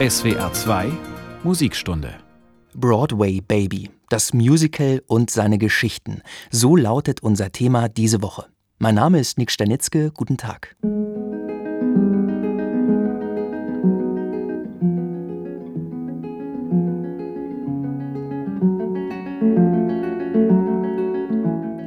SWR 2 Musikstunde Broadway Baby, das Musical und seine Geschichten. So lautet unser Thema diese Woche. Mein Name ist Nick Stanitzke. Guten Tag.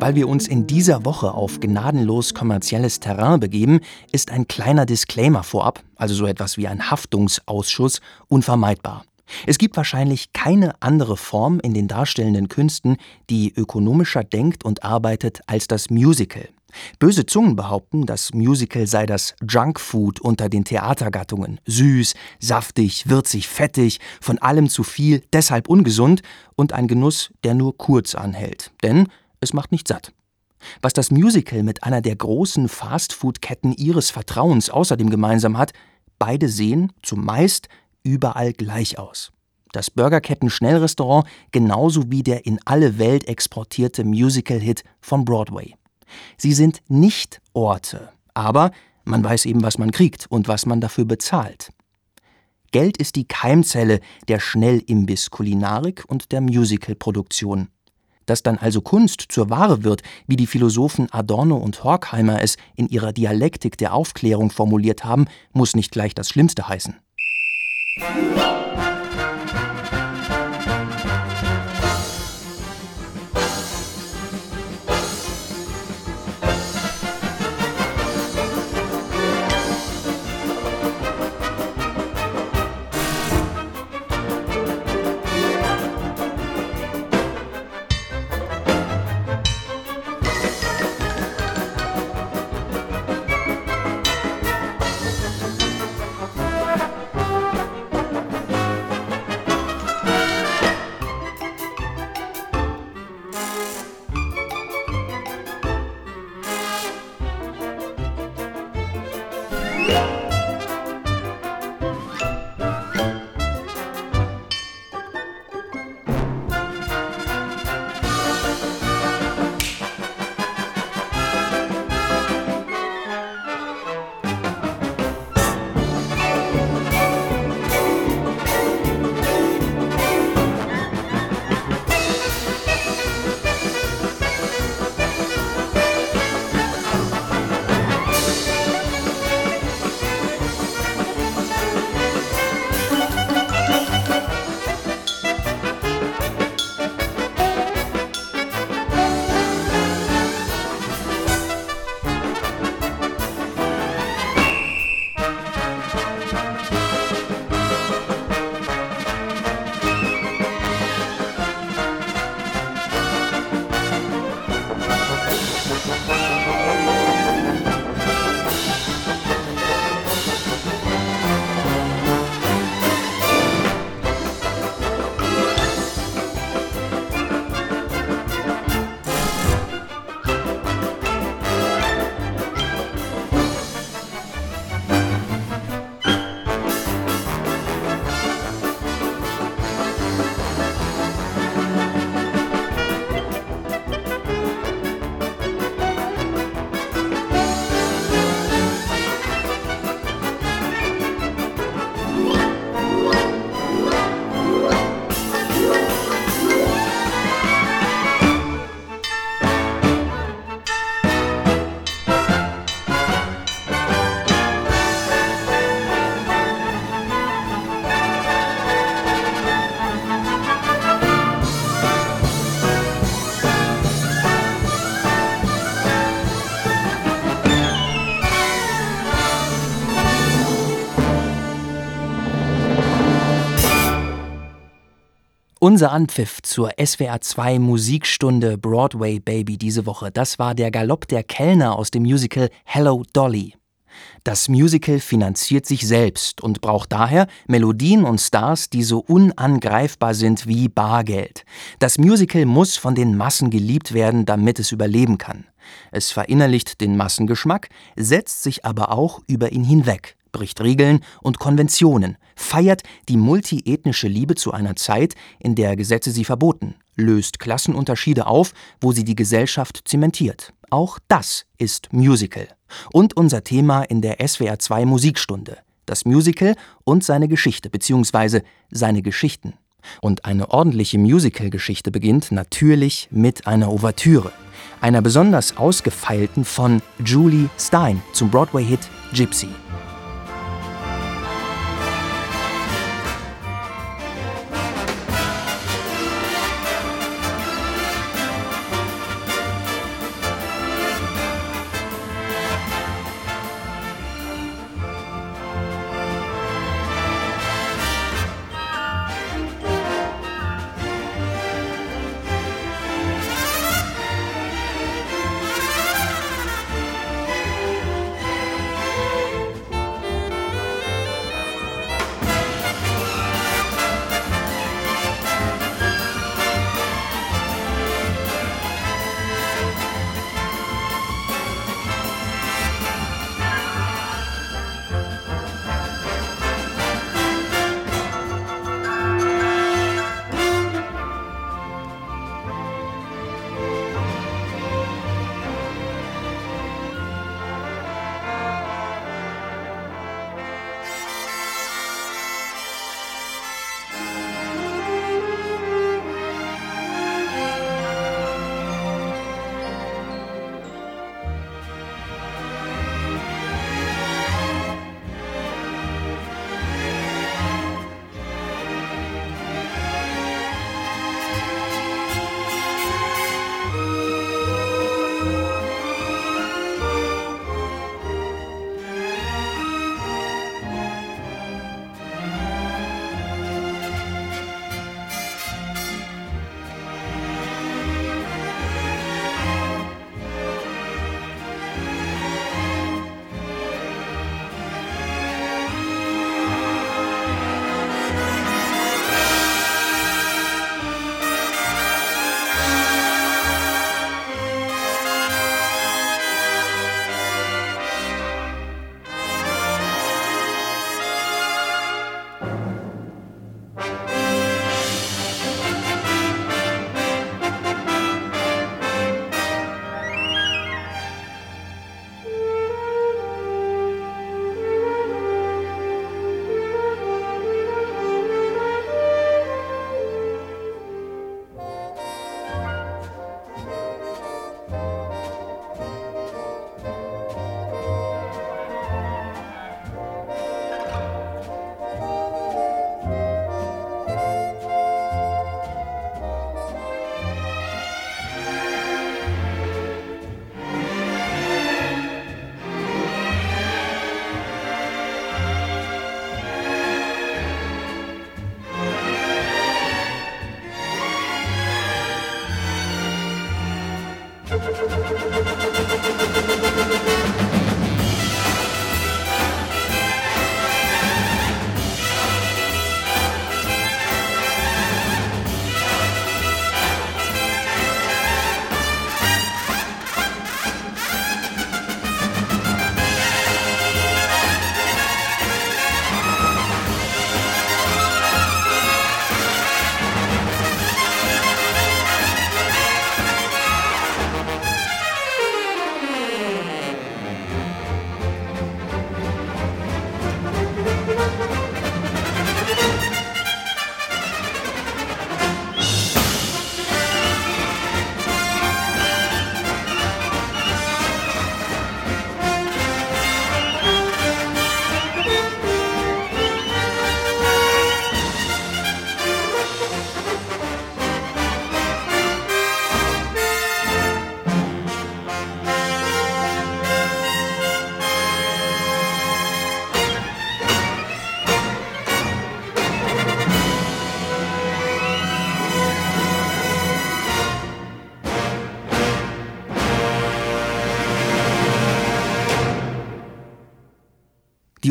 Weil wir uns in dieser Woche auf gnadenlos kommerzielles Terrain begeben, ist ein kleiner Disclaimer vorab, also so etwas wie ein Haftungsausschuss, unvermeidbar. Es gibt wahrscheinlich keine andere Form in den darstellenden Künsten, die ökonomischer denkt und arbeitet als das Musical. Böse Zungen behaupten, das Musical sei das Junkfood unter den Theatergattungen. Süß, saftig, würzig, fettig, von allem zu viel, deshalb ungesund und ein Genuss, der nur kurz anhält. Denn es macht nicht satt. Was das Musical mit einer der großen Fastfood-Ketten ihres Vertrauens außerdem gemeinsam hat, beide sehen zumeist überall gleich aus. Das Burgerketten-Schnellrestaurant genauso wie der in alle Welt exportierte Musical-Hit von Broadway. Sie sind nicht Orte, aber man weiß eben, was man kriegt und was man dafür bezahlt. Geld ist die Keimzelle der Schnellimbiss-Kulinarik und der Musical-Produktion. Dass dann also Kunst zur Ware wird, wie die Philosophen Adorno und Horkheimer es in ihrer Dialektik der Aufklärung formuliert haben, muss nicht gleich das Schlimmste heißen. Unser Anpfiff zur SWR 2 Musikstunde Broadway Baby diese Woche, das war der Galopp der Kellner aus dem Musical Hello Dolly. Das Musical finanziert sich selbst und braucht daher Melodien und Stars, die so unangreifbar sind wie Bargeld. Das Musical muss von den Massen geliebt werden, damit es überleben kann. Es verinnerlicht den Massengeschmack, setzt sich aber auch über ihn hinweg bricht Regeln und Konventionen, feiert die multiethnische Liebe zu einer Zeit, in der Gesetze sie verboten, löst Klassenunterschiede auf, wo sie die Gesellschaft zementiert. Auch das ist Musical. Und unser Thema in der SWR 2 Musikstunde. das Musical und seine Geschichte bzw. seine Geschichten. Und eine ordentliche Musical-Geschichte beginnt natürlich mit einer Ouvertüre, einer besonders ausgefeilten von Julie Stein zum Broadway-Hit Gypsy.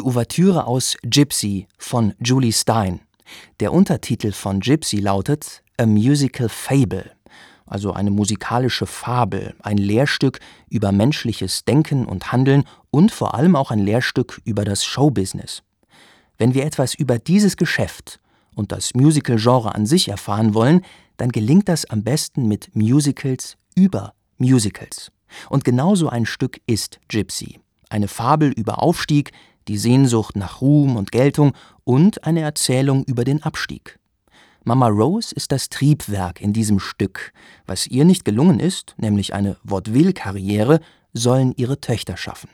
Die Ouvertüre aus Gypsy von Julie Stein. Der Untertitel von Gypsy lautet A Musical Fable, also eine musikalische Fabel, ein Lehrstück über menschliches Denken und Handeln und vor allem auch ein Lehrstück über das Showbusiness. Wenn wir etwas über dieses Geschäft und das Musical-Genre an sich erfahren wollen, dann gelingt das am besten mit Musicals über Musicals. Und genauso ein Stück ist Gypsy. Eine Fabel über Aufstieg, die Sehnsucht nach Ruhm und Geltung und eine Erzählung über den Abstieg. Mama Rose ist das Triebwerk in diesem Stück. Was ihr nicht gelungen ist, nämlich eine Vaudeville-Karriere, sollen ihre Töchter schaffen.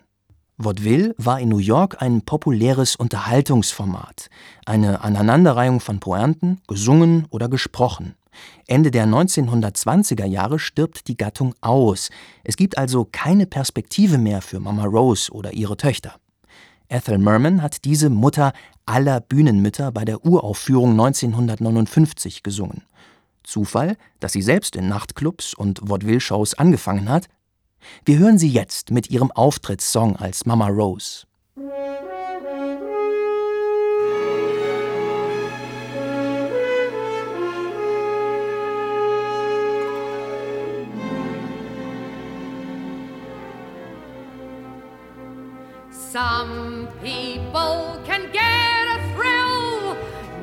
Vaudeville war in New York ein populäres Unterhaltungsformat, eine Aneinanderreihung von Pointen, gesungen oder gesprochen. Ende der 1920er Jahre stirbt die Gattung aus. Es gibt also keine Perspektive mehr für Mama Rose oder ihre Töchter. Ethel Merman hat diese Mutter aller Bühnenmütter bei der Uraufführung 1959 gesungen. Zufall, dass sie selbst in Nachtclubs und Vaudeville-Shows angefangen hat? Wir hören sie jetzt mit ihrem Auftrittssong als Mama Rose. Some people can get a thrill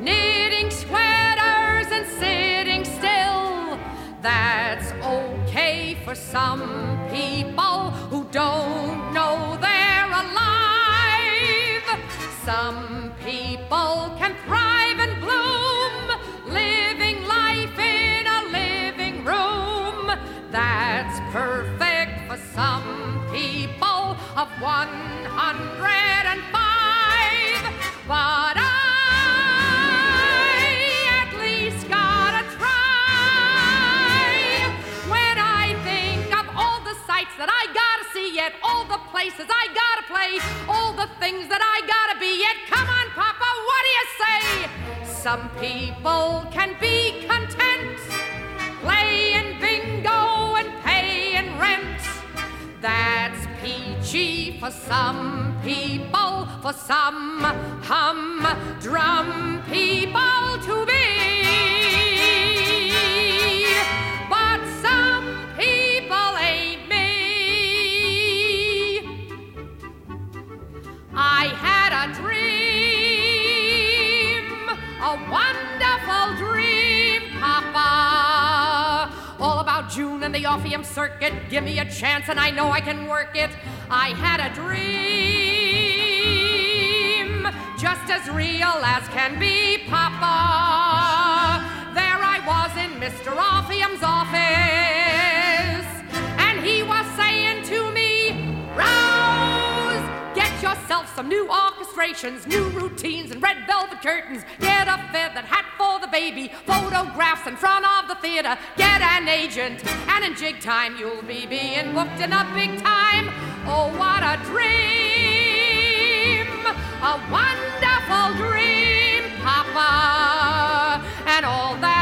knitting sweaters and sitting still. That's okay for some people of 105. But I at least gotta try. When I think of all the sights that I gotta see, yet all the places I gotta play, all the things that I gotta be, yet come on, Papa, what do you say? Some people can be content playing bingo and paying rent. That's peachy for some people, for some humdrum the Orpheum Circuit. Give me a chance and I know I can work it. I had a dream, just as real as can be, Papa. There I was in Mr. Orpheum's office, yourself some new orchestrations, new routines, and red velvet curtains. Get a feathered hat for the baby, photographs in front of the theater. Get an agent, and in jig time you'll be being booked in a big time. Oh, what a dream! A wonderful dream, Papa. And all that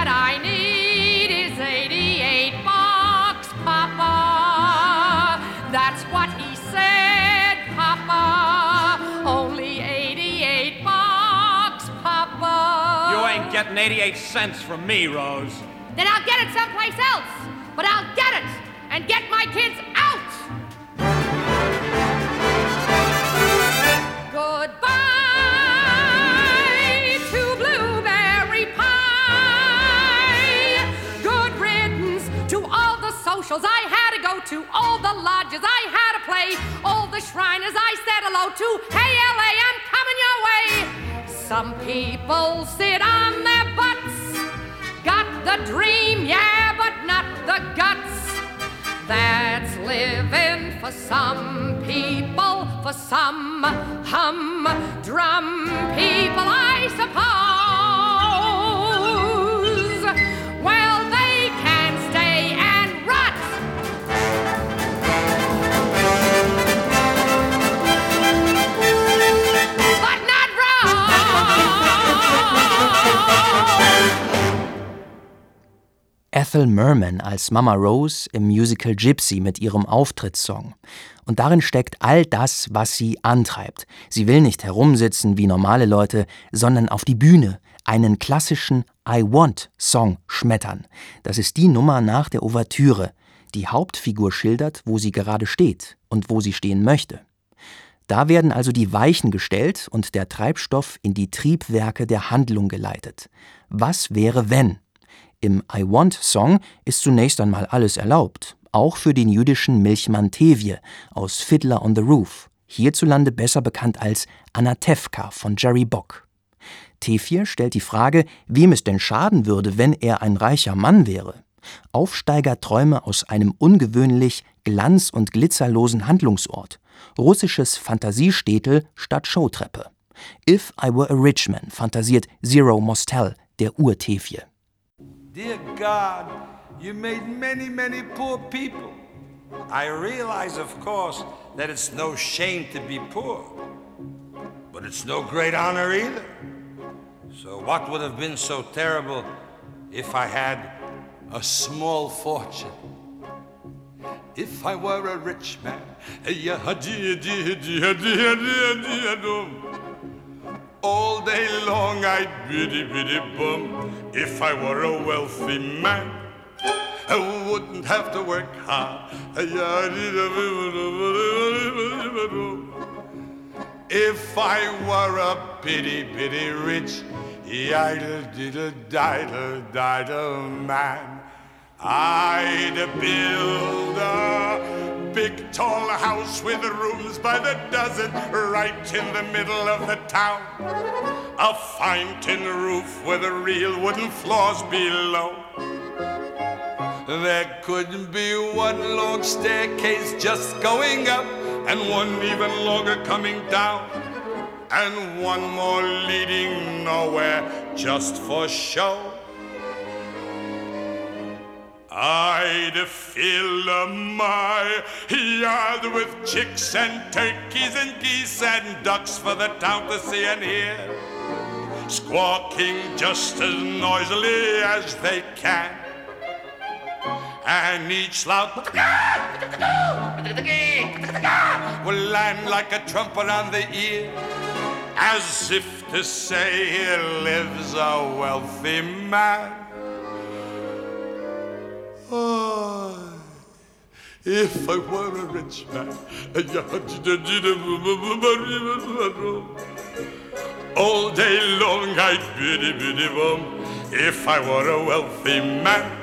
getting 88 cents from me, Rose. Then I'll get it someplace else. But I'll get it and get my kids out. Goodbye to blueberry pie. Good riddance to all the socials I had to go to, all the lodges I had to play, all the shriners I said hello to. Hey, LA, Some people sit on their butts. Got the dream, yeah, but not the guts. That's living for some people, for some humdrum people, I suppose. Ethel Merman als Mama Rose im Musical Gypsy mit ihrem Auftrittssong. Und darin steckt all das, was sie antreibt. Sie will nicht herumsitzen wie normale Leute, sondern auf die Bühne einen klassischen I Want Song schmettern. Das ist die Nummer nach der Ouvertüre. Die Hauptfigur schildert, wo sie gerade steht und wo sie stehen möchte. Da werden also die Weichen gestellt und der Treibstoff in die Triebwerke der Handlung geleitet. Was wäre, wenn? Im I Want Song ist zunächst einmal alles erlaubt, auch für den jüdischen Milchmann Tevje aus Fiddler on the Roof. hierzulande besser bekannt als Anatevka von Jerry Bock. T4 stellt die Frage, wem es denn schaden würde, wenn er ein reicher Mann wäre. Aufsteigerträume aus einem ungewöhnlich glanz- und glitzerlosen Handlungsort. Russisches Fantasiestädtel statt Showtreppe. If I Were a Rich Man fantasiert Zero Mostel, der Ur-T4. Dear God, you made many, many poor people. I realize, of course, that it's no shame to be poor, but it's no great honor either. So, what would have been so terrible if I had a small fortune? If I were a rich man, all day long I'd biddy biddy bum. If I were a wealthy man, I wouldn't have to work hard. If I were a bitty bitty rich, idle diddle diddle diddle man, I'd build a big tall house with rooms by the dozen right in the middle of the town. A fine tin roof with the real wooden floors below. There could be one long staircase just going up, and one even longer coming down, and one more leading nowhere just for show. I'd fill my yard with chicks and turkeys and geese and ducks for the town to see and hear, squawking just as noisily as they can. And each loud will land like a trumpet on the ear, as if to say here lives a wealthy man. Oh, if I were a rich man, all day long I'd biddy biddy bum. If I were a wealthy man.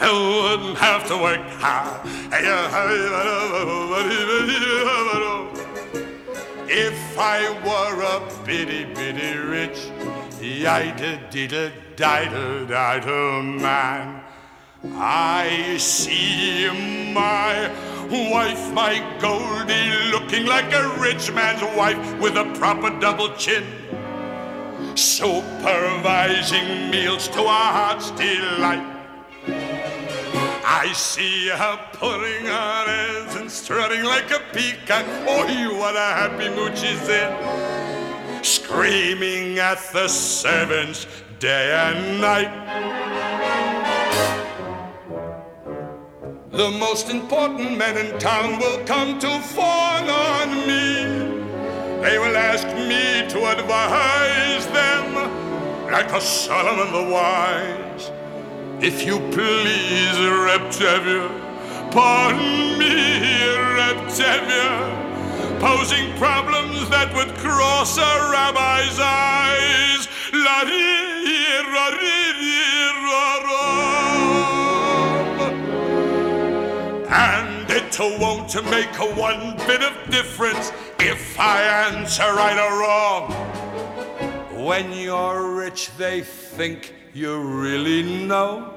I wouldn't have to work hard. If I were a bitty bitty rich, yiddle diddle diddle diddle man, I see my wife, my Golde, looking like a rich man's wife with a proper double chin supervising meals to our heart's delight. I see her putting her hands and strutting like a peacock. Oh, what a happy mood she's in. Screaming at the servants day and night. The most important men in town will come to fawn on me. They will ask me to advise them like a Solomon the wise. If you please, Reb Tevye, pardon me, Reb Tevye, posing problems that would cross a rabbi's eyes. La ra It won't make a one bit of difference if I answer right or wrong. When you're rich, they think you really know?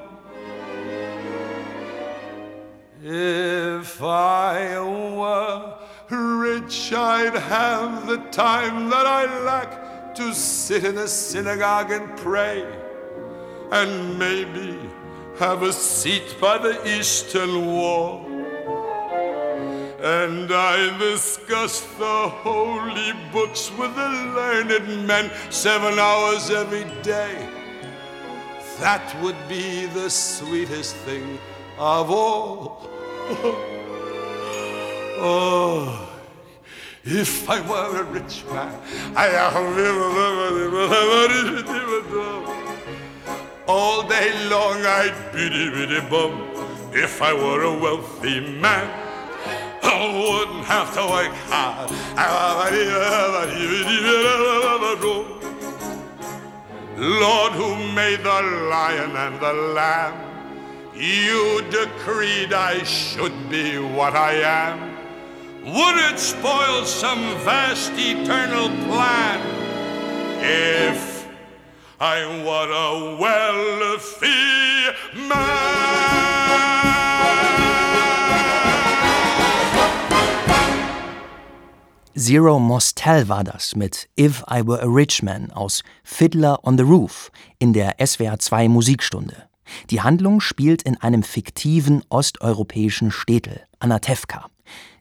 If I were rich, I'd have the time that I lack to sit in a synagogue and pray, and maybe have a seat by the eastern wall. And I discuss the holy books with the learned men seven hours every day. That would be the sweetest thing of all. Oh, if I were a rich man, all day long I'd biddy biddy bum. If I were a wealthy man, I wouldn't have to work hard. Lord, who made the lion and the lamb, you decreed I should be what I am. Would it spoil some vast eternal plan if I were a wealthy man? Zero Mostel war das mit If I Were a Rich Man aus Fiddler on the Roof in der SWR 2 Musikstunde. Die Handlung spielt in einem fiktiven osteuropäischen Städtel, Anatevka.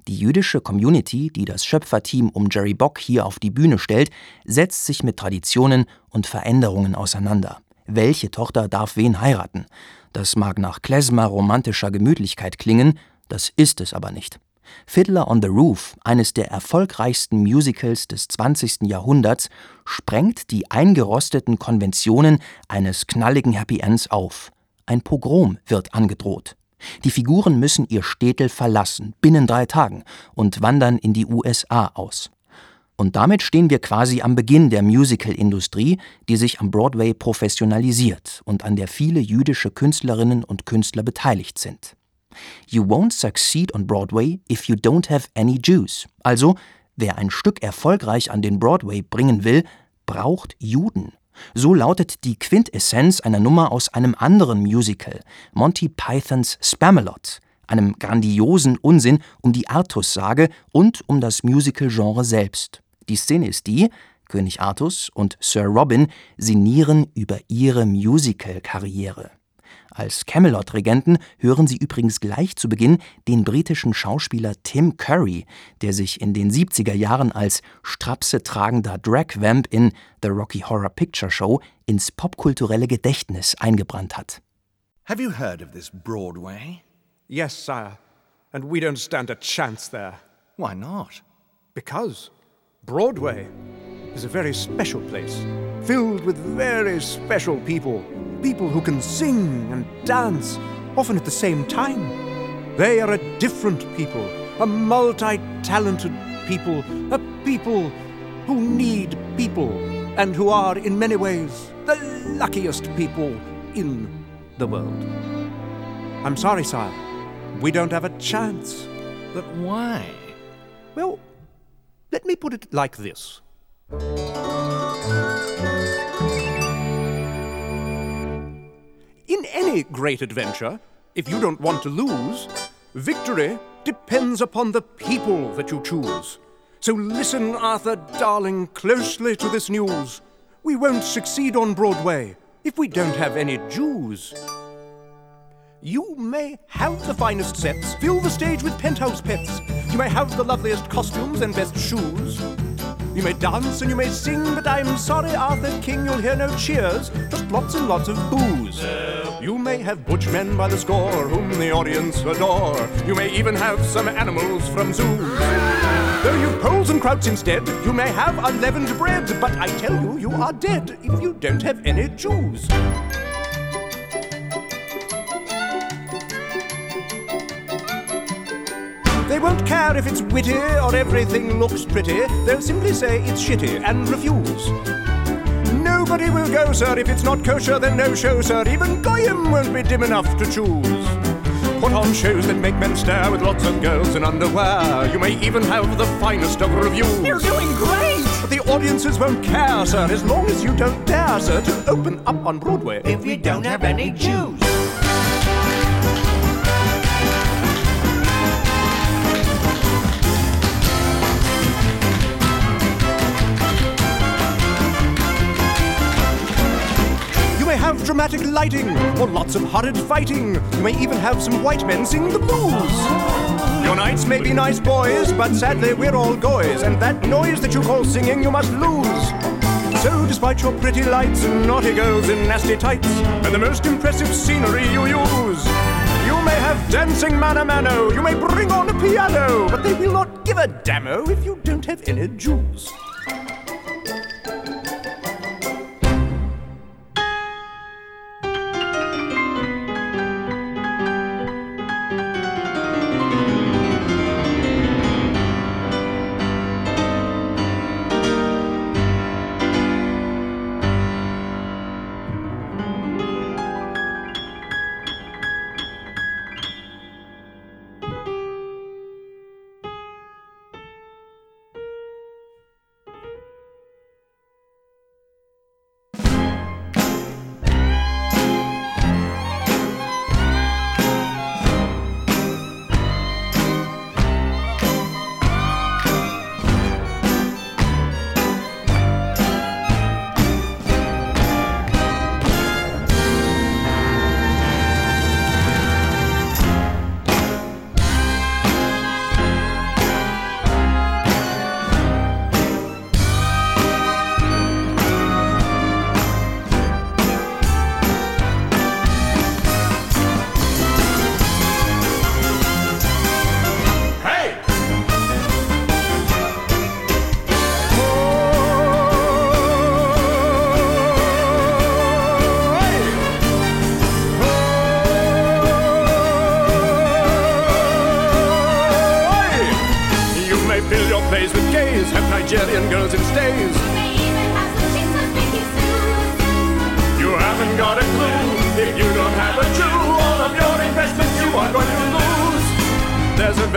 Die jüdische Community, die das Schöpferteam um Jerry Bock hier auf die Bühne stellt, setzt sich mit Traditionen und Veränderungen auseinander. Welche Tochter darf wen heiraten? Das mag nach Klezmer romantischer Gemütlichkeit klingen, das ist es aber nicht. Fiddler on the Roof, eines der erfolgreichsten Musicals des 20. Jahrhunderts, sprengt die eingerosteten Konventionen eines knalligen Happy Ends auf. Ein Pogrom wird angedroht. Die Figuren müssen ihr Städtel verlassen, binnen drei Tagen, und wandern in die USA aus. Und damit stehen wir quasi am Beginn der Musical-Industrie, die sich am Broadway professionalisiert und an der viele jüdische Künstlerinnen und Künstler beteiligt sind. You won't succeed on Broadway if you don't have any Jews. Also, wer ein Stück erfolgreich an den Broadway bringen will, braucht Juden. So lautet die Quintessenz einer Nummer aus einem anderen Musical, Monty Pythons Spamalot, einem grandiosen Unsinn um die Artus-Sage und um das Musical-Genre selbst. Die Szene ist die, König Artus und Sir Robin sinnieren über ihre Musical-Karriere. Als Camelot-Regenten hören Sie übrigens gleich zu Beginn den britischen Schauspieler Tim Curry, der sich in den 70er Jahren als Strapse tragender Drag-Vamp in The Rocky Horror Picture Show ins popkulturelle Gedächtnis eingebrannt hat. Have you heard of this Broadway? Yes, sire. And we don't stand a chance there. Why not? Because Broadway is a very special place, filled with very special people. People who can sing and dance, often at the same time. They are a different people, a multi talented people, a people who need people, and who are, in many ways, the luckiest people in the world. I'm sorry, sire. We don't have a chance. But why? Well, let me put it like this. Great adventure, if you don't want to lose, victory depends upon the people that you choose. So listen, Arthur, darling, closely to this news. We won't succeed on Broadway if we don't have any Jews. You may have the finest sets, fill the stage with penthouse pets. You may have the loveliest costumes and best shoes. You may dance and you may sing, but I'm sorry, Arthur King, you'll hear no cheers, just lots and lots of booze. You may have butch men by the score, whom the audience adore. You may even have some animals from zoos. Though you've poles and krauts instead, you may have unleavened bread, but I tell you, you are dead if you don't have any Jews. They won't care if it's witty or everything looks pretty. They'll simply say it's shitty and refuse. Nobody will go, sir, if it's not kosher, then no show, sir. Even Goyim won't be dim enough to choose. Put on shows that make men stare with lots of girls in underwear. You may even have the finest of reviews. You're doing great! But the audiences won't care, sir, as long as you don't dare, sir, to open up on Broadway. If we don't have any Jews. Dramatic lighting or lots of horrid fighting. You may even have some white men sing the blues. Your knights may be nice boys, but sadly we're all goys, and that noise that you call singing you must lose. So, despite your pretty lights and naughty girls in nasty tights, and the most impressive scenery you use, you may have dancing mano mano, you may bring on a piano, but they will not give a dammo if you don't have any Jews.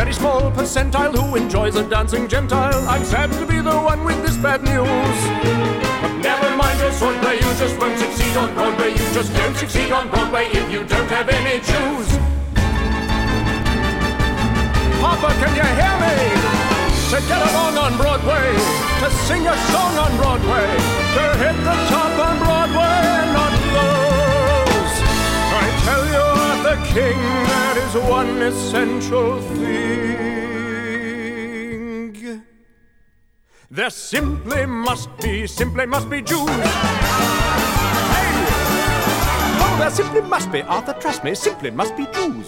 Very small percentile who enjoys a dancing gentile. I'm sad to be the one with this bad news. But never mind your swordplay, you just won't succeed on Broadway. You just don't succeed on Broadway if you don't have any Jews. Papa, can you hear me? To get along on Broadway, to sing a song on Broadway, to hit the top on Broadway, Arthur King, that is one essential thing. There simply must be, simply must be Jews. Hey! Oh, there simply must be, Arthur, trust me, simply must be Jews.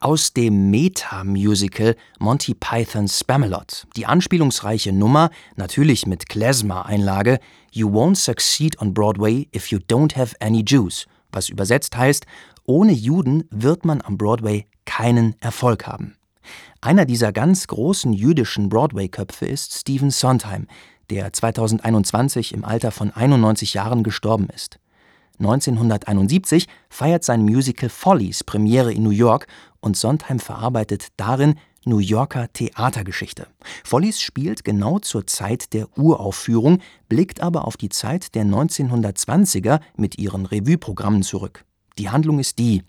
Aus dem Meta-Musical Monty Python's Spamalot, die anspielungsreiche Nummer, natürlich mit Klezmer-Einlage, You won't succeed on Broadway if you don't have any Jews, was übersetzt heißt, ohne Juden wird man am Broadway keinen Erfolg haben. Einer dieser ganz großen jüdischen Broadway-Köpfe ist Stephen Sondheim, der 2021 im Alter von 91 Jahren gestorben ist. 1971 feiert sein Musical Follies Premiere in New York und Sondheim verarbeitet darin New Yorker Theatergeschichte. Follies spielt genau zur Zeit der Uraufführung, blickt aber auf die Zeit der 1920er mit ihren Revueprogrammen zurück. Die Handlung ist die: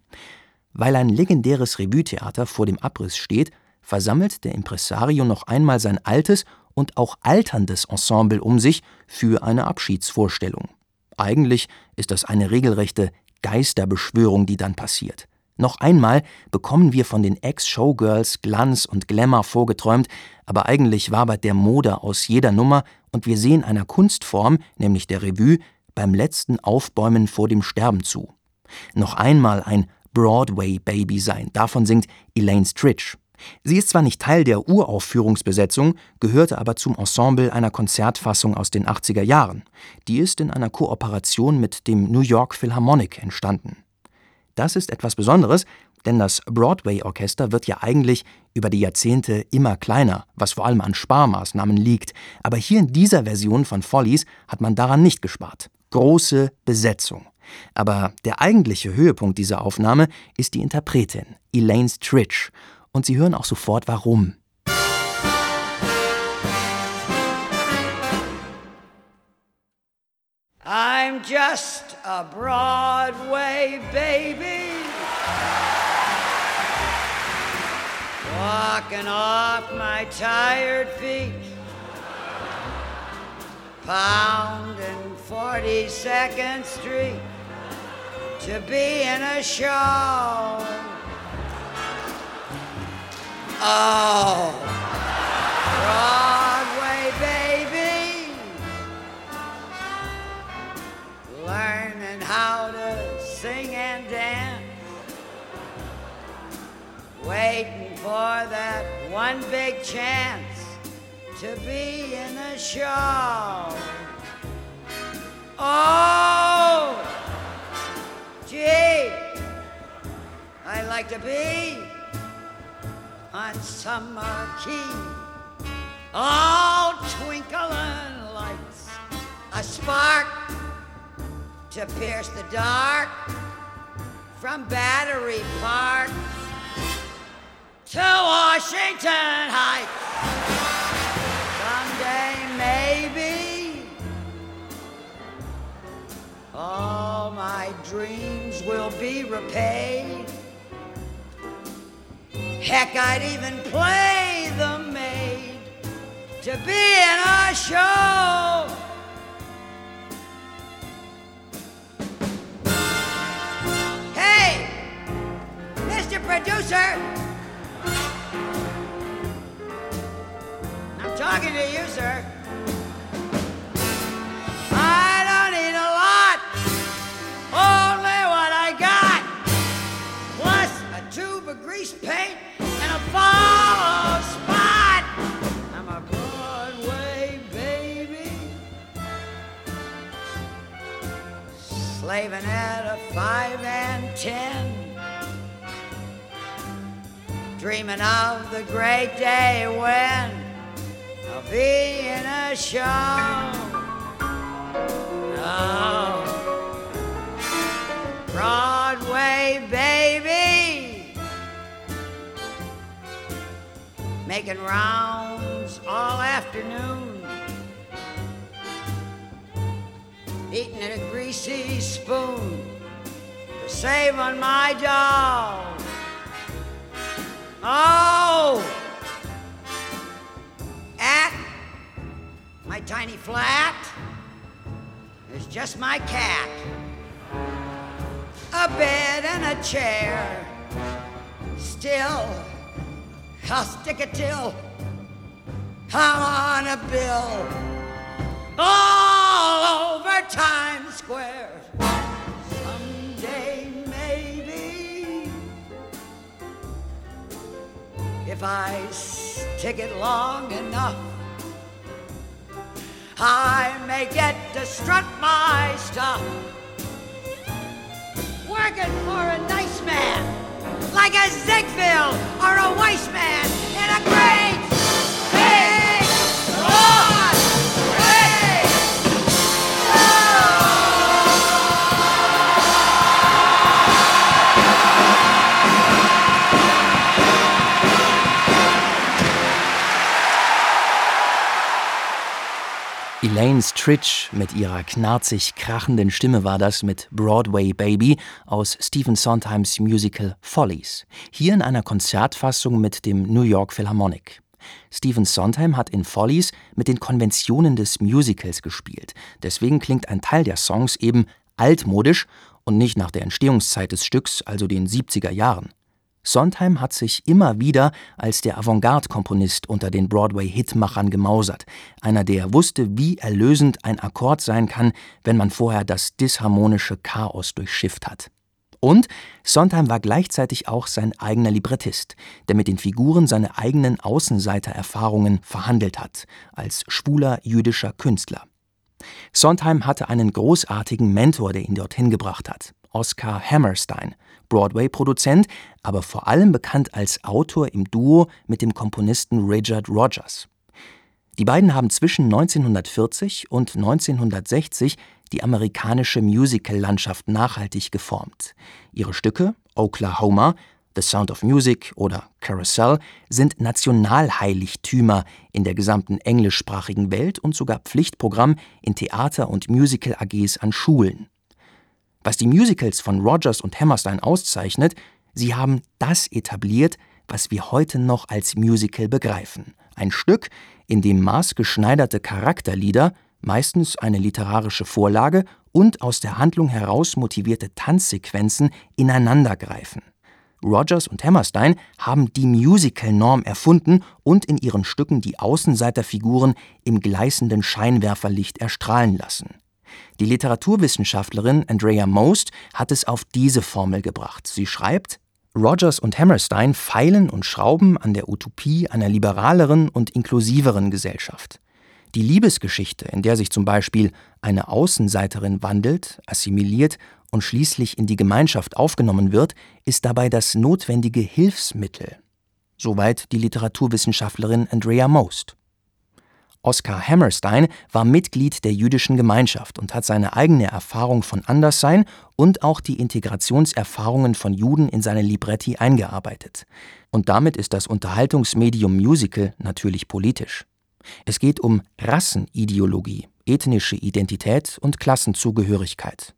Weil ein legendäres Revue-Theater vor dem Abriss steht, versammelt der Impresario noch einmal sein altes und auch alterndes Ensemble um sich für eine Abschiedsvorstellung. Eigentlich ist das eine regelrechte Geisterbeschwörung, die dann passiert. Noch einmal bekommen wir von den Ex-Showgirls Glanz und Glamour vorgeträumt, aber eigentlich wabert der Mode aus jeder Nummer und wir sehen einer Kunstform, nämlich der Revue, beim letzten Aufbäumen vor dem Sterben zu. Noch einmal ein Broadway-Baby sein, davon singt Elaine Stritch. Sie ist zwar nicht Teil der Uraufführungsbesetzung, gehörte aber zum Ensemble einer Konzertfassung aus den 80er Jahren. Die ist in einer Kooperation mit dem New York Philharmonic entstanden. Das ist etwas Besonderes, denn das Broadway-Orchester wird ja eigentlich über die Jahrzehnte immer kleiner, was vor allem an Sparmaßnahmen liegt. Aber hier in dieser Version von Follies hat man daran nicht gespart. Große Besetzung. Aber der eigentliche Höhepunkt dieser Aufnahme ist die Interpretin, Elaine Stritch. Und Sie hören auch sofort warum. I'm just a Broadway baby. Walking off my tired feet. Pounding 42nd Street to be in a show. Oh, one big chance to be in a show. Oh, gee, I'd like to be on some marquee. All twinkling lights, a spark to pierce the dark from Battery Park to Washington Heights. Someday, maybe, all my dreams will be repaid. Heck, I'd even play the maid to be in a show. Hey, Mr. Producer. Talking to you, sir. I don't need a lot, only what I got, plus a tube of grease paint and a follow spot. I'm a Broadway baby, slaving at a five and ten. Dreaming of the great day when be in a show. Oh, Broadway baby. making rounds all afternoon, eating in a greasy spoon to save on my jaw. Oh, tiny flat is just my cat, a bed and a chair. Still, I'll stick it till I'm on a bill all over Times Square. Someday, maybe, if I stick it long enough, I may get to strut my stuff. Working for a nice man like a Ziegfeld or a Weismann in a great Elaine Stritch mit ihrer knarzig krachenden Stimme war das mit Broadway Baby aus Stephen Sondheims Musical Follies, hier in einer Konzertfassung mit dem New York Philharmonic. Stephen Sondheim hat in Follies mit den Konventionen des Musicals gespielt, deswegen klingt ein Teil der Songs eben altmodisch und nicht nach der Entstehungszeit des Stücks, also den 70er Jahren. Sondheim hat sich immer wieder als der Avantgarde-Komponist unter den Broadway-Hitmachern gemausert, einer, der wusste, wie erlösend ein Akkord sein kann, wenn man vorher das disharmonische Chaos durchschifft hat. Und Sondheim war gleichzeitig auch sein eigener Librettist, der mit den Figuren seine eigenen Außenseitererfahrungen verhandelt hat, als schwuler jüdischer Künstler. Sondheim hatte einen großartigen Mentor, der ihn dorthin gebracht hat, Oscar Hammerstein, Broadway-Produzent, aber vor allem bekannt als Autor im Duo mit dem Komponisten Richard Rogers. Die beiden haben zwischen 1940 und 1960 die amerikanische Musical-Landschaft nachhaltig geformt. Ihre Stücke Oklahoma, The Sound of Music oder Carousel sind Nationalheiligtümer in der gesamten englischsprachigen Welt und sogar Pflichtprogramm in Theater- und Musical-AGs an Schulen. Was die Musicals von Rogers und Hammerstein auszeichnet, sie haben das etabliert, was wir heute noch als Musical begreifen. Ein Stück, in dem maßgeschneiderte Charakterlieder, meistens eine literarische Vorlage und aus der Handlung heraus motivierte Tanzsequenzen ineinandergreifen. Rogers und Hammerstein haben die Musical-Norm erfunden und in ihren Stücken die Außenseiterfiguren im gleißenden Scheinwerferlicht erstrahlen lassen. Die Literaturwissenschaftlerin Andrea Most hat es auf diese Formel gebracht. Sie schreibt, Rogers und Hammerstein feilen und schrauben an der Utopie einer liberaleren und inklusiveren Gesellschaft. Die Liebesgeschichte, in der sich zum Beispiel eine Außenseiterin wandelt, assimiliert und schließlich in die Gemeinschaft aufgenommen wird, ist dabei das notwendige Hilfsmittel. Soweit die Literaturwissenschaftlerin Andrea Most. Oscar Hammerstein war Mitglied der jüdischen Gemeinschaft und hat seine eigene Erfahrung von Anderssein und auch die Integrationserfahrungen von Juden in seine Libretti eingearbeitet. Und damit ist das Unterhaltungsmedium Musical natürlich politisch. Es geht um Rassenideologie, ethnische Identität und Klassenzugehörigkeit.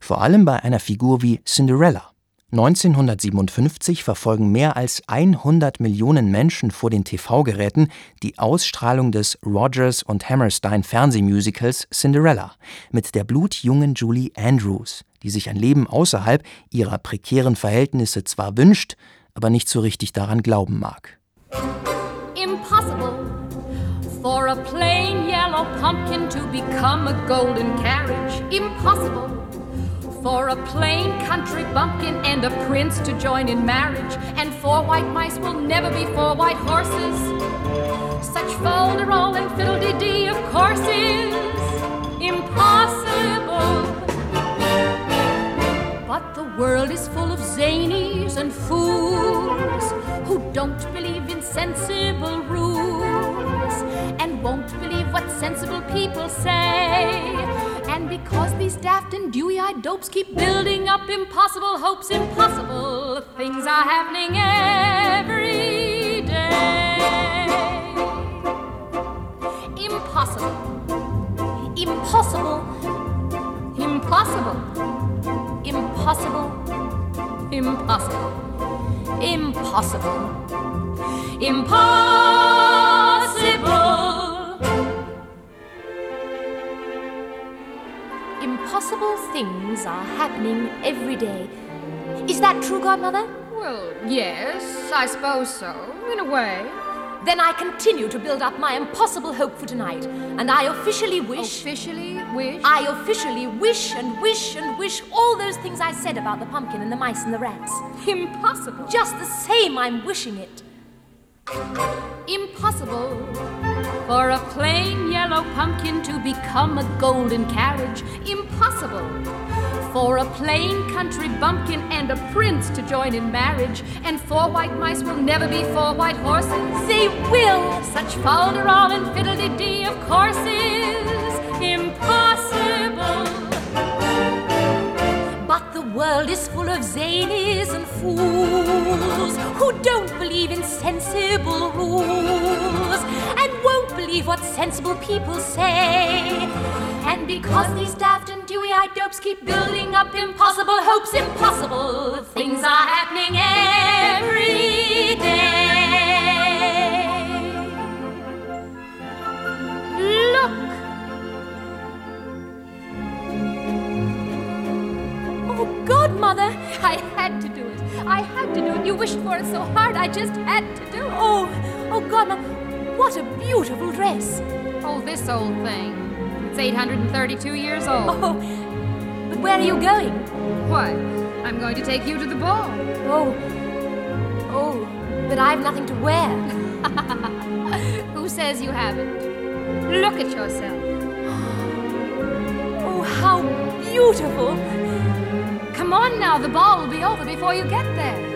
Vor allem bei einer Figur wie Cinderella. 1957 verfolgen mehr als 100 Millionen Menschen vor den TV-Geräten die Ausstrahlung des Rogers und Hammerstein Fernsehmusicals Cinderella mit der blutjungen Julie Andrews, die sich ein Leben außerhalb ihrer prekären Verhältnisse zwar wünscht, aber nicht so richtig daran glauben mag. Impossible for a plain yellow pumpkin to become a golden carriage. Impossible for a plain country bumpkin and a prince to join in marriage. And four white mice will never be four white horses. Such folderol and fiddle-dee-dee, of course, is impossible. But the world is full of zanies and fools who don't believe in sensible rules and won't believe what sensible people say. And because these daft and dewy eyed dopes keep building up impossible hopes, impossible things are happening every day. Impossible. Impossible. Impossible. Impossible. Impossible. Impossible. Impossible. Impossible things are happening every day. Is that true, Godmother? Well, yes, I suppose so, in a way. Then I continue to build up my impossible hope for tonight, and I officially wish. Officially wish? I officially wish and wish and wish all those things I said about the pumpkin and the mice and the rats. Impossible. Just the same, I'm wishing it. Impossible for a plain yellow pumpkin to become a golden carriage. Impossible for a plain country bumpkin and a prince to join in marriage. And four white mice will never be four white horses. They will. Such falderall and fiddle-dee-dee, of course, is impossible. World is full of zanies and fools who don't believe in sensible rules and won't believe what sensible people say. And because these daft and dewy-eyed dopes keep building up impossible hopes, impossible things are happening every day. You wished for it so hard, I just had to do it. Oh, oh, Godmother, what a beautiful dress! Oh, this old thing. It's 832 years old. Oh, but where are you going? Why? I'm going to take you to the ball. Oh, oh, but I've nothing to wear. Who says you haven't? Look at yourself. Oh, how beautiful! Come on now, the ball will be over before you get there.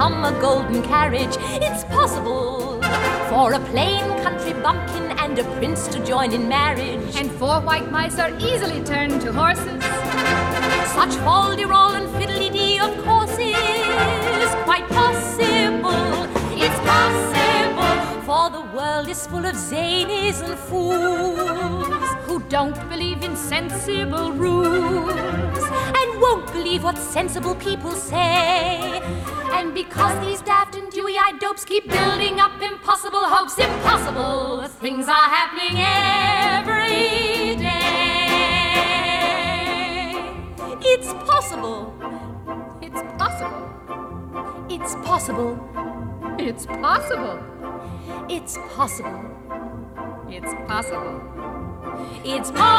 Become a golden carriage. It's possible for a plain country bumpkin and a prince to join in marriage. And four white mice are easily turned to horses. Such folderol and fiddly-dee, of course, is quite possible. It's possible, for the world is full of zanies and fools who don't believe in sensible rules and won't believe what sensible people say. And because these daft and dewy-eyed dopes keep building up impossible hopes, impossible things are happening every day. It's possible. It's possible. It's possible. It's possible. It's possible. It's possible. It's possible.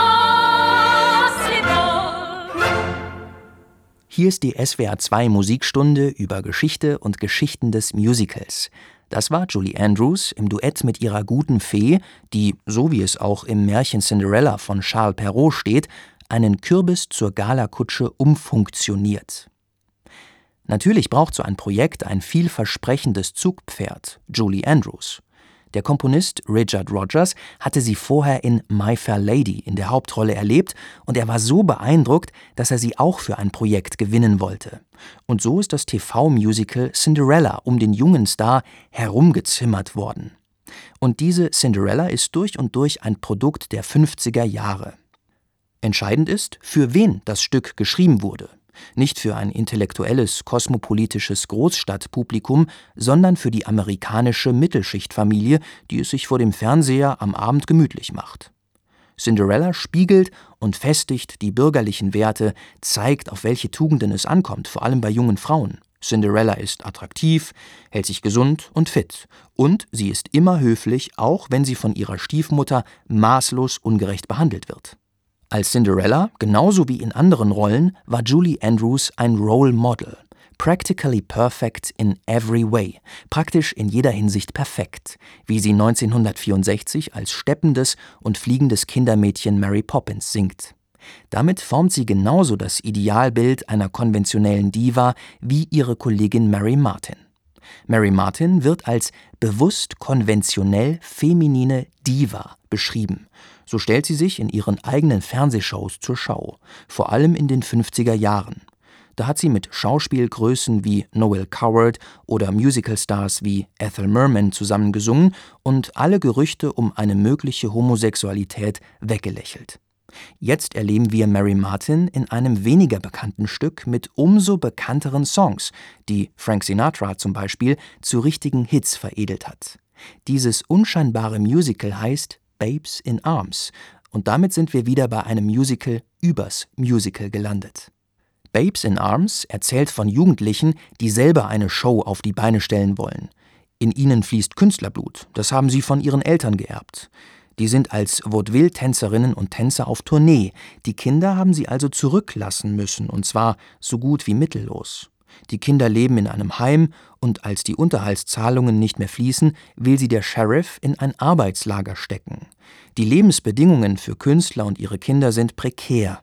Hier ist die SWR 2 Musikstunde über Geschichte und Geschichten des Musicals. Das war Julie Andrews im Duett mit ihrer guten Fee, die, so wie es auch im Märchen Cinderella von Charles Perrault steht, einen Kürbis zur Galakutsche umfunktioniert. Natürlich braucht so ein Projekt ein vielversprechendes Zugpferd, Julie Andrews. Der Komponist Richard Rogers hatte sie vorher in My Fair Lady in der Hauptrolle erlebt und er war so beeindruckt, dass er sie auch für ein Projekt gewinnen wollte. Und so ist das TV-Musical Cinderella um den jungen Star herumgezimmert worden. Und diese Cinderella ist durch und durch ein Produkt der 50er Jahre. Entscheidend ist, für wen das Stück geschrieben wurde nicht für ein intellektuelles, kosmopolitisches Großstadtpublikum, sondern für die amerikanische Mittelschichtfamilie, die es sich vor dem Fernseher am Abend gemütlich macht. Cinderella spiegelt und festigt die bürgerlichen Werte, zeigt, auf welche Tugenden es ankommt, vor allem bei jungen Frauen. Cinderella ist attraktiv, hält sich gesund und fit. Und sie ist immer höflich, auch wenn sie von ihrer Stiefmutter maßlos ungerecht behandelt wird. Als Cinderella, genauso wie in anderen Rollen, war Julie Andrews ein Role Model. Practically perfect in every way, praktisch in jeder Hinsicht perfekt, wie sie 1964 als steppendes und fliegendes Kindermädchen Mary Poppins singt. Damit formt sie genauso das Idealbild einer konventionellen Diva wie ihre Kollegin Mary Martin. Mary Martin wird als bewusst konventionell feminine Diva beschrieben. So stellt sie sich in ihren eigenen Fernsehshows zur Schau, vor allem in den 50er Jahren. Da hat sie mit Schauspielgrößen wie Noel Coward oder Musicalstars wie Ethel Merman zusammengesungen und alle Gerüchte um eine mögliche Homosexualität weggelächelt. Jetzt erleben wir Mary Martin in einem weniger bekannten Stück mit umso bekannteren Songs, die Frank Sinatra zum Beispiel zu richtigen Hits veredelt hat. Dieses unscheinbare Musical heißt Babes in Arms und damit sind wir wieder bei einem Musical übers Musical gelandet. Babes in Arms erzählt von Jugendlichen, die selber eine Show auf die Beine stellen wollen. In ihnen fließt Künstlerblut, das haben sie von ihren Eltern geerbt. Die sind als Vaudeville-Tänzerinnen und Tänzer auf Tournee. Die Kinder haben sie also zurücklassen müssen, und zwar so gut wie mittellos. Die Kinder leben in einem Heim, und als die Unterhaltszahlungen nicht mehr fließen, will sie der Sheriff in ein Arbeitslager stecken. Die Lebensbedingungen für Künstler und ihre Kinder sind prekär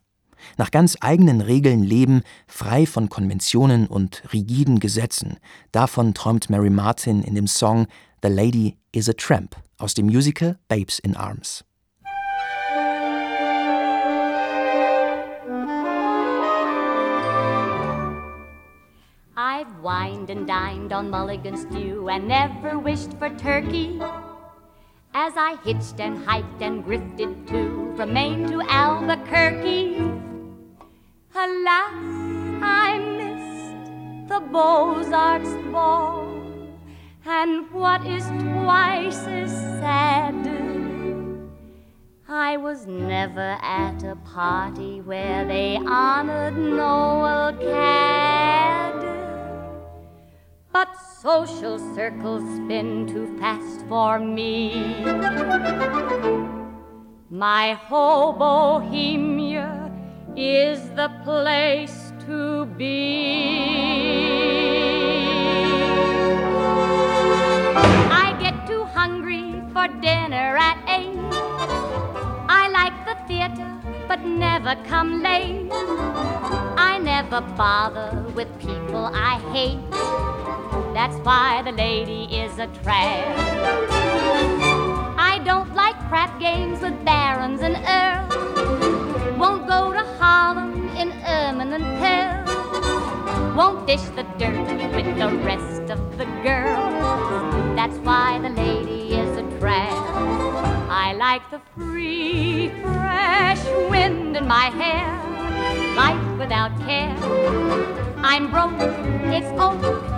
nach ganz eigenen Regeln leben, frei von Konventionen und rigiden Gesetzen. Davon träumt Mary Martin in dem Song The Lady is a Tramp aus dem Musical Babes in Arms. Wined and dined on mulligan stew and never wished for turkey. As I hitched and hiked and grifted too from Maine to Albuquerque. Alas, I missed the Beaux-Arts ball. And what is twice as sad, I was never at a party where they honored Noel Coward. Social circles spin too fast for me. My Hobohemia is the place to be. I get too hungry for dinner at eight. I like the theater, but never come late. I never bother with people I hate. That's why the lady is a tramp. I don't like crap games with barons and earls. Won't go to Harlem in ermine and pearl. Won't dish the dirt with the rest of the girls. That's why the lady is a tramp. I like the free, fresh wind in my hair, life without care. I'm broke, it's old.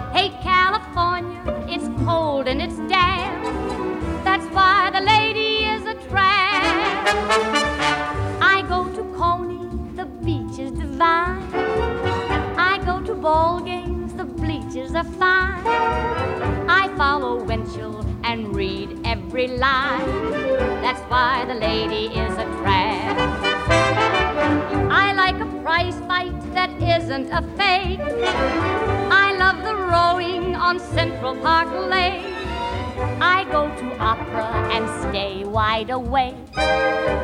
California, it's cold and it's damp. That's why the lady is a tramp. I go to Coney, the beach is divine. I go to ball games, the bleachers are fine. I follow Winchell and read every line. That's why the lady is a tramp. I like a prize fight that isn't a fake. On Central Park Lake. I go to opera and stay wide awake.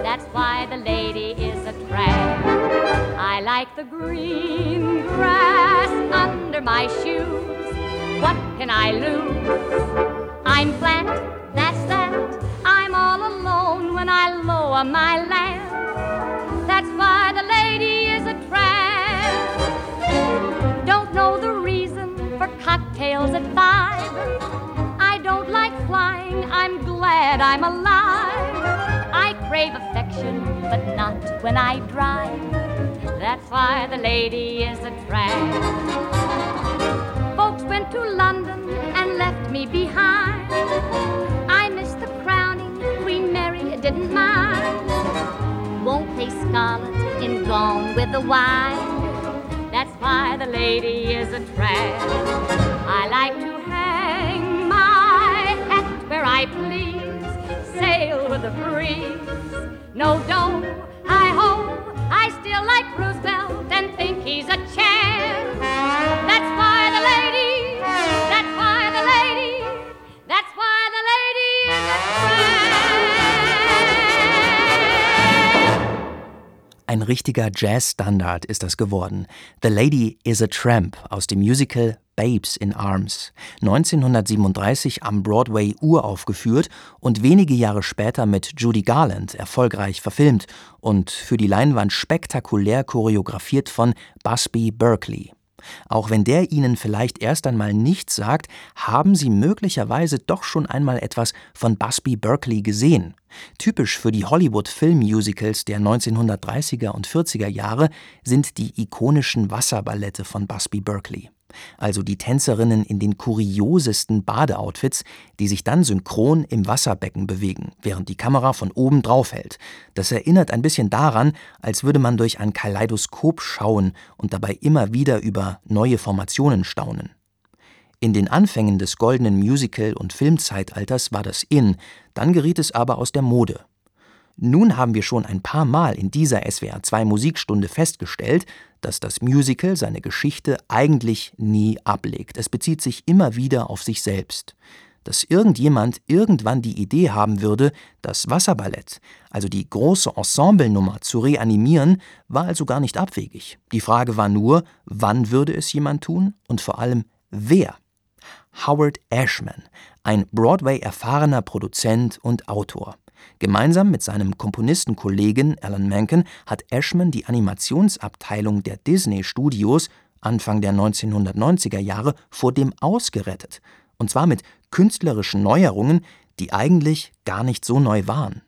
That's why the lady is a tramp. I like the green grass under my shoes. What can I lose? I'm flat, that's that. I'm all alone when I lower my lamp. That's why the lady cocktails at five. I don't like flying, I'm glad I'm alive. I crave affection, but not when I drive. That's why the lady is a tramp. Folks went to London and left me behind. I missed the crowning, Queen Mary didn't mind. Won't pay Scarlett in Gone with the Wind. That's why the lady is a tramp. I like to hang my hat where I please, sail with the breeze. No, don't, I hope I still like Roosevelt and think he's a champ. That's why the lady, that's why the lady, that's why the lady is a tramp. Ein richtiger Jazzstandard ist das geworden. The Lady is a Tramp aus dem Musical Babes in Arms, 1937 am Broadway uraufgeführt und wenige Jahre später mit Judy Garland erfolgreich verfilmt und für die Leinwand spektakulär choreografiert von Busby Berkeley. Auch wenn der Ihnen vielleicht erst einmal nichts sagt, haben Sie möglicherweise doch schon einmal etwas von Busby Berkeley gesehen. Typisch für die Hollywood-Filmmusicals der 1930er und 40er Jahre sind die ikonischen Wasserballette von Busby Berkeley also die Tänzerinnen in den kuriosesten Badeoutfits, die sich dann synchron im Wasserbecken bewegen, während die Kamera von oben drauf hält. Das erinnert ein bisschen daran, als würde man durch ein Kaleidoskop schauen und dabei immer wieder über neue Formationen staunen. In den Anfängen des goldenen Musical- und Filmzeitalters war das in, dann geriet es aber aus der Mode. Nun haben wir schon ein paar Mal in dieser SWR 2 Musikstunde festgestellt, dass das Musical seine Geschichte eigentlich nie ablegt. Es bezieht sich immer wieder auf sich selbst. Dass irgendjemand irgendwann die Idee haben würde, das Wasserballett, also die große Ensemblenummer, zu reanimieren, war also gar nicht abwegig. Die Frage war nur, wann würde es jemand tun und vor allem wer. Howard Ashman, ein Broadway-erfahrener Produzent und Autor. Gemeinsam mit seinem Komponistenkollegen Alan Menken hat Ashman die Animationsabteilung der Disney Studios Anfang der 1990er Jahre vor dem Aus gerettet, und zwar mit künstlerischen Neuerungen, die eigentlich gar nicht so neu waren.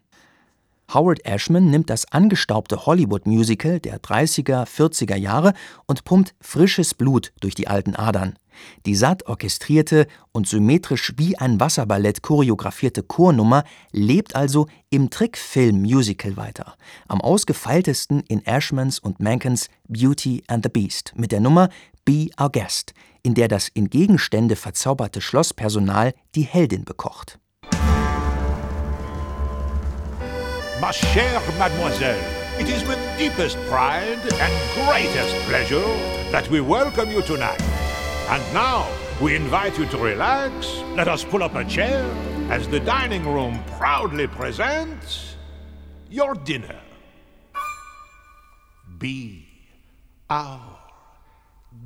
Howard Ashman nimmt das angestaubte Hollywood-Musical der 30er, 40er Jahre und pumpt frisches Blut durch die alten Adern. Die satt orchestrierte und symmetrisch wie ein Wasserballett choreografierte Chornummer lebt also im Trickfilm-Musical weiter, am ausgefeiltesten in Ashmans und Mankens Beauty and the Beast mit der Nummer Be Our Guest, in der das in Gegenstände verzauberte Schlosspersonal die Heldin bekocht. Ma chère mademoiselle, it is with deepest pride and greatest pleasure that we welcome you tonight. And now, we invite you to relax. Let us pull up a chair as the dining room proudly presents your dinner. Be our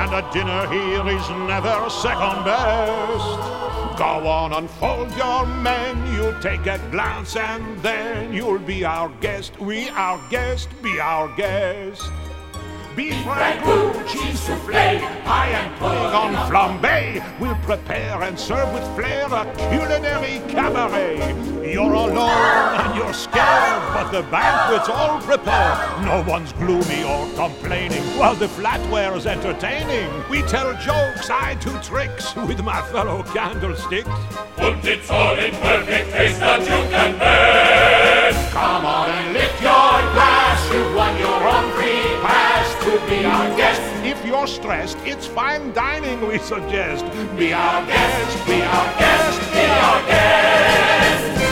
And a dinner here is never second best. Go on, unfold your menu, take a glance, and then you'll be our guest. We, our guest, be our guest. Beef ragout, cheese soufflé, pie and pudding on flambe. We'll prepare and serve with flair a culinary cabaret. You're alone and you're scared, but the banquet's all prepared. No one's gloomy or complaining while the flatware's entertaining. We tell jokes, I do tricks with my fellow candlesticks. Und it's all in perfect taste that you can best. Come on and lift your glass, you've won your you're stressed, it's fine dining we suggest. Be our guest, be our guest, be our guest.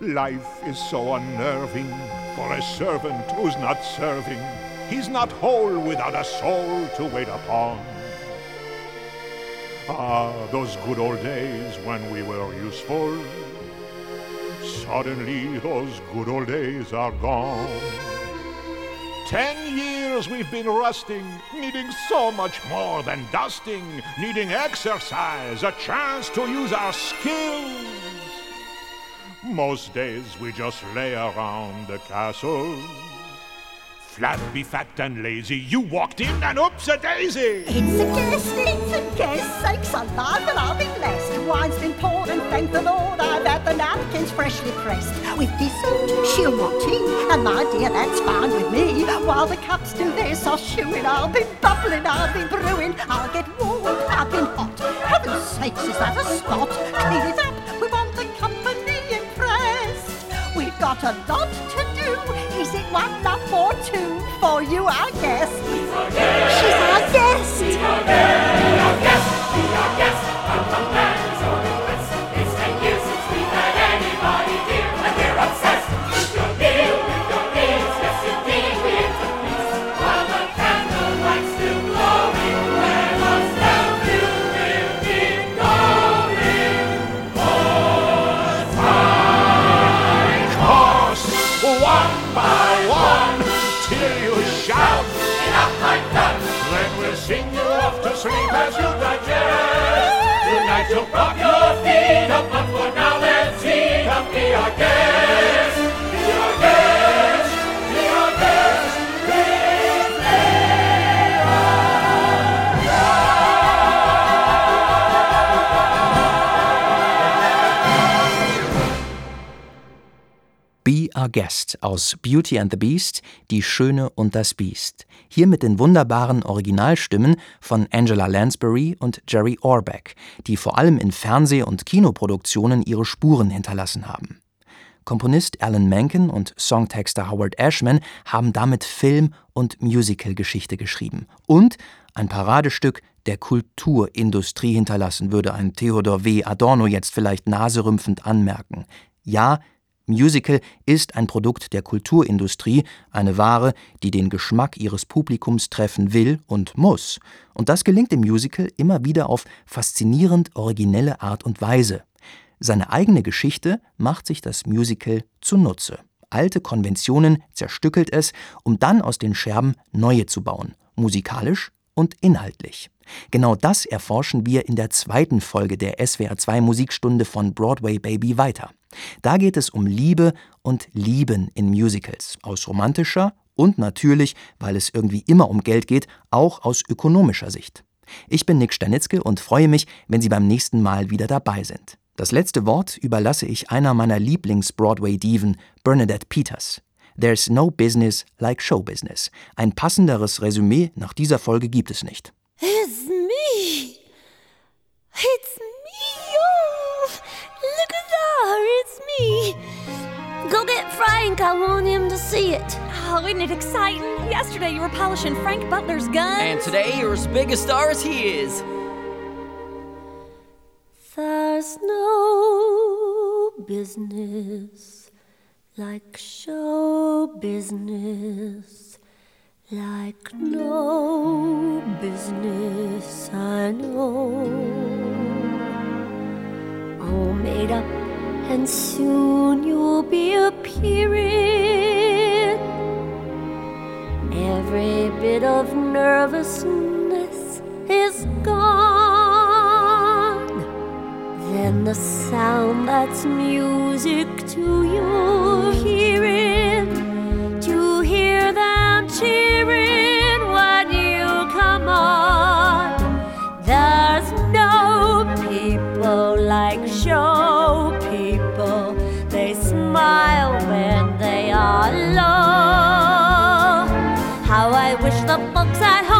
Life is so unnerving for a servant who's not serving. He's not whole without a soul to wait upon. Ah, those good old days when we were useful. Suddenly, those good old days are gone. Ten years we've been rusting, needing so much more than dusting, needing exercise, a chance to use our skills. Most days we just lay around the castle. Flabby, fat, and lazy, you walked in and oops a daisy! It's a guest, it's a guest, sakes alive and I'll be blessed. Wine's been poured and thank the Lord I've had the napkins freshly pressed. With dessert, she'll want tea, and my dear, that's fine with me. While the cups do their shoeing, I'll be bubbling, I'll be brewing, I'll get warm, I've been hot. Heaven's sakes, is that a spot? Clean it up, we want the company impressed. We've got a lot to. Is it one or two for you, our guest? She's our guest. Be our guest, be our guest, be our guest. one by one till you shout enough like that. Then we'll sing you off to sleep as you digest. Tonight you'll prop your feet up, but for now let's eat up the guests. Our Guest aus Beauty and the Beast, Die Schöne und das Biest. Hier mit den wunderbaren Originalstimmen von Angela Lansbury und Jerry Orbach, die vor allem in Fernseh- und Kinoproduktionen ihre Spuren hinterlassen haben. Komponist Alan Menken und Songtexter Howard Ashman haben damit Film- und Musicalgeschichte geschrieben und ein Paradestück der Kulturindustrie hinterlassen, würde ein Theodor W. Adorno jetzt vielleicht naserümpfend anmerken. Ja, Musical ist ein Produkt der Kulturindustrie, eine Ware, die den Geschmack ihres Publikums treffen will und muss. Und das gelingt im Musical immer wieder auf faszinierend originelle Art und Weise. Seine eigene Geschichte macht sich das Musical zunutze. Alte Konventionen zerstückelt es, um dann aus den Scherben neue zu bauen, musikalisch und inhaltlich. Genau das erforschen wir in der zweiten Folge der SWR2 Musikstunde von Broadway Baby weiter. Da geht es um Liebe und Lieben in Musicals, aus romantischer und natürlich, weil es irgendwie immer um Geld geht, auch aus ökonomischer Sicht. Ich bin Nick Stanitzke und freue mich, wenn Sie beim nächsten Mal wieder dabei sind. Das letzte Wort überlasse ich einer meiner Lieblings-Broadway-Diven, Bernadette Peters. There's no business like show business. Ein passenderes Resümee nach dieser Folge gibt es nicht. It's me. It's me. Me. Go get Frank. I want him to see it. Oh, isn't it exciting? Yesterday you were polishing Frank Butler's gun. And today you're as big a star as he is. There's no business like show business, like no business I know. All made up, and soon you'll be appearing. Every bit of nervousness is gone. Then the sound that's music to your hearing, to hear them cheer. la. How I wish the folks at home.